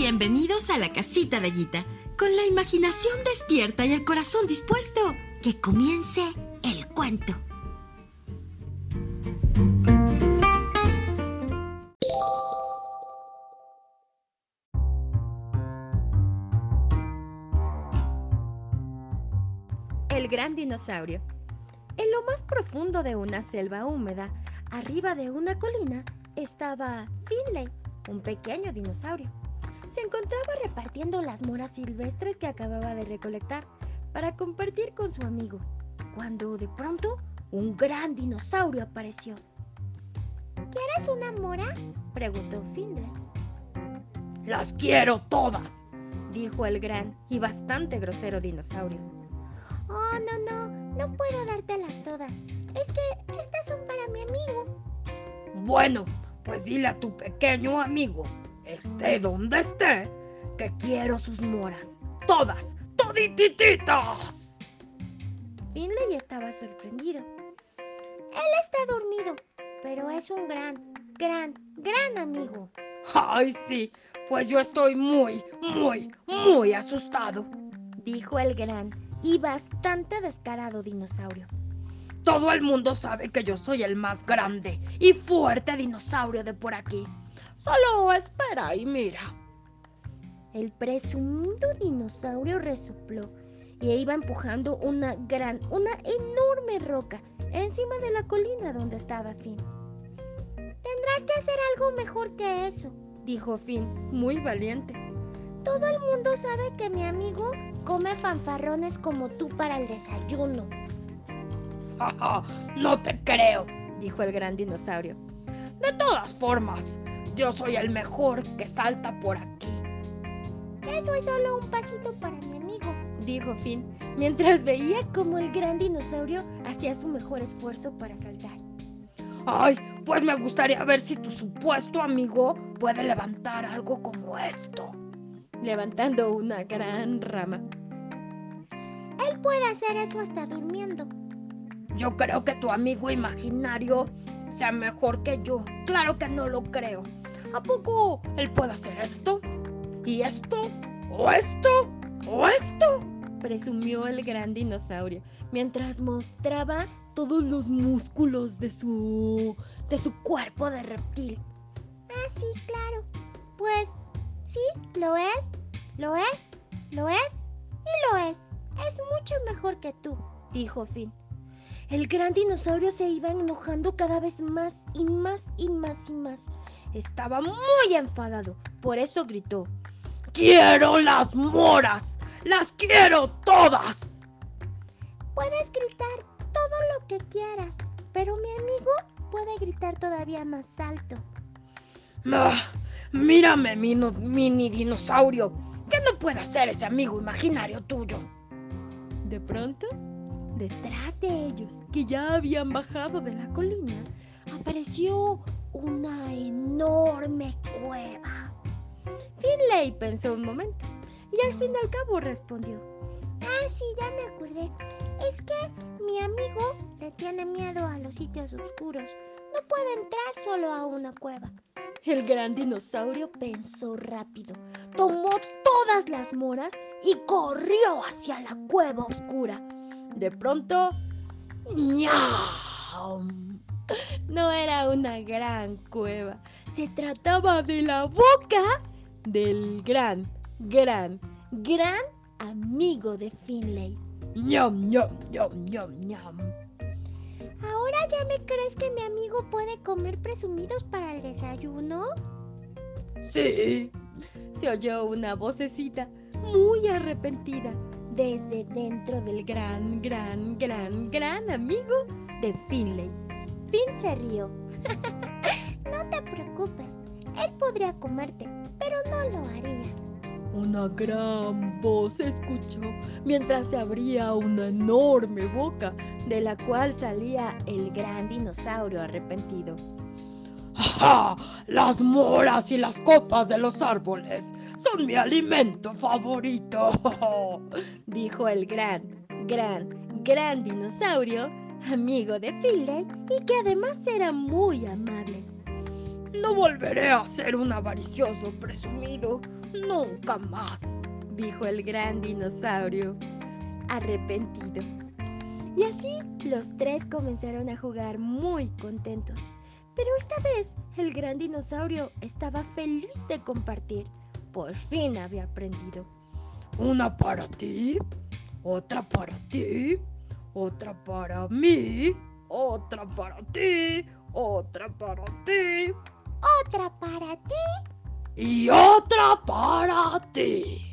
Bienvenidos a la casita de Guita, con la imaginación despierta y el corazón dispuesto. Que comience el cuento. El gran dinosaurio. En lo más profundo de una selva húmeda, arriba de una colina, estaba Finley, un pequeño dinosaurio se encontraba repartiendo las moras silvestres que acababa de recolectar para compartir con su amigo, cuando de pronto un gran dinosaurio apareció. ¿Quieres una mora? preguntó Findlay. Las quiero todas, dijo el gran y bastante grosero dinosaurio. Oh, no, no, no puedo dártelas todas. Es que estas son para mi amigo. Bueno, pues dile a tu pequeño amigo esté donde esté, que quiero sus moras. Todas, toditititas. Finley estaba sorprendido. Él está dormido, pero es un gran, gran, gran amigo. Ay, sí, pues yo estoy muy, muy, muy asustado, dijo el gran y bastante descarado dinosaurio. Todo el mundo sabe que yo soy el más grande y fuerte dinosaurio de por aquí. Solo espera y mira. El presumido dinosaurio resopló y iba empujando una gran, una enorme roca encima de la colina donde estaba Finn. Tendrás que hacer algo mejor que eso, dijo Finn, muy valiente. Todo el mundo sabe que mi amigo come fanfarrones como tú para el desayuno. no te creo, dijo el gran dinosaurio. De todas formas, yo soy el mejor que salta por aquí. Eso es solo un pasito para mi amigo, dijo Finn, mientras veía cómo el gran dinosaurio hacía su mejor esfuerzo para saltar. Ay, pues me gustaría ver si tu supuesto amigo puede levantar algo como esto. Levantando una gran rama. Él puede hacer eso hasta durmiendo. Yo creo que tu amigo imaginario sea mejor que yo. Claro que no lo creo. ¿A poco él puede hacer esto? ¿Y esto? ¿O esto? ¿O esto? Presumió el gran dinosaurio mientras mostraba todos los músculos de su. de su cuerpo de reptil. Ah, sí, claro. Pues sí, lo es, lo es, lo es y lo es. Es mucho mejor que tú, dijo Finn. El gran dinosaurio se iba enojando cada vez más y más y más y más. Estaba muy enfadado, por eso gritó. ¡Quiero las moras! ¡Las quiero todas! Puedes gritar todo lo que quieras, pero mi amigo puede gritar todavía más alto. Ah, mírame, mini dinosaurio. ¿Qué no puede hacer ese amigo imaginario tuyo? De pronto, detrás de ellos, que ya habían bajado de la colina, apareció una enorme cueva. Finlay pensó un momento y al fin y al cabo respondió. Ah, sí, ya me acordé. Es que mi amigo le tiene miedo a los sitios oscuros. No puede entrar solo a una cueva. El gran dinosaurio pensó rápido, tomó todas las moras y corrió hacia la cueva oscura. De pronto, ¡Nyam! No era una gran cueva. Se trataba de la boca del gran, gran, gran amigo de Finlay. ¡Ñam, ñam, ñam, ñam, ñam! ¿Ahora ya me crees que mi amigo puede comer presumidos para el desayuno? Sí. Se oyó una vocecita muy arrepentida desde dentro del gran, gran, gran, gran amigo de Finlay. Finn se rió. no te preocupes, él podría comerte, pero no lo haría. Una gran voz se escuchó mientras se abría una enorme boca de la cual salía el gran dinosaurio arrepentido. ¡Ja! Las moras y las copas de los árboles son mi alimento favorito, dijo el gran, gran, gran dinosaurio amigo de Finlay y que además era muy amable. No volveré a ser un avaricioso presumido. nunca más, dijo el gran dinosaurio, arrepentido. Y así los tres comenzaron a jugar muy contentos. Pero esta vez el gran dinosaurio estaba feliz de compartir. Por fin había aprendido. Una para ti, otra para ti, otra para mí, otra para ti, otra para ti, otra para ti y otra para ti.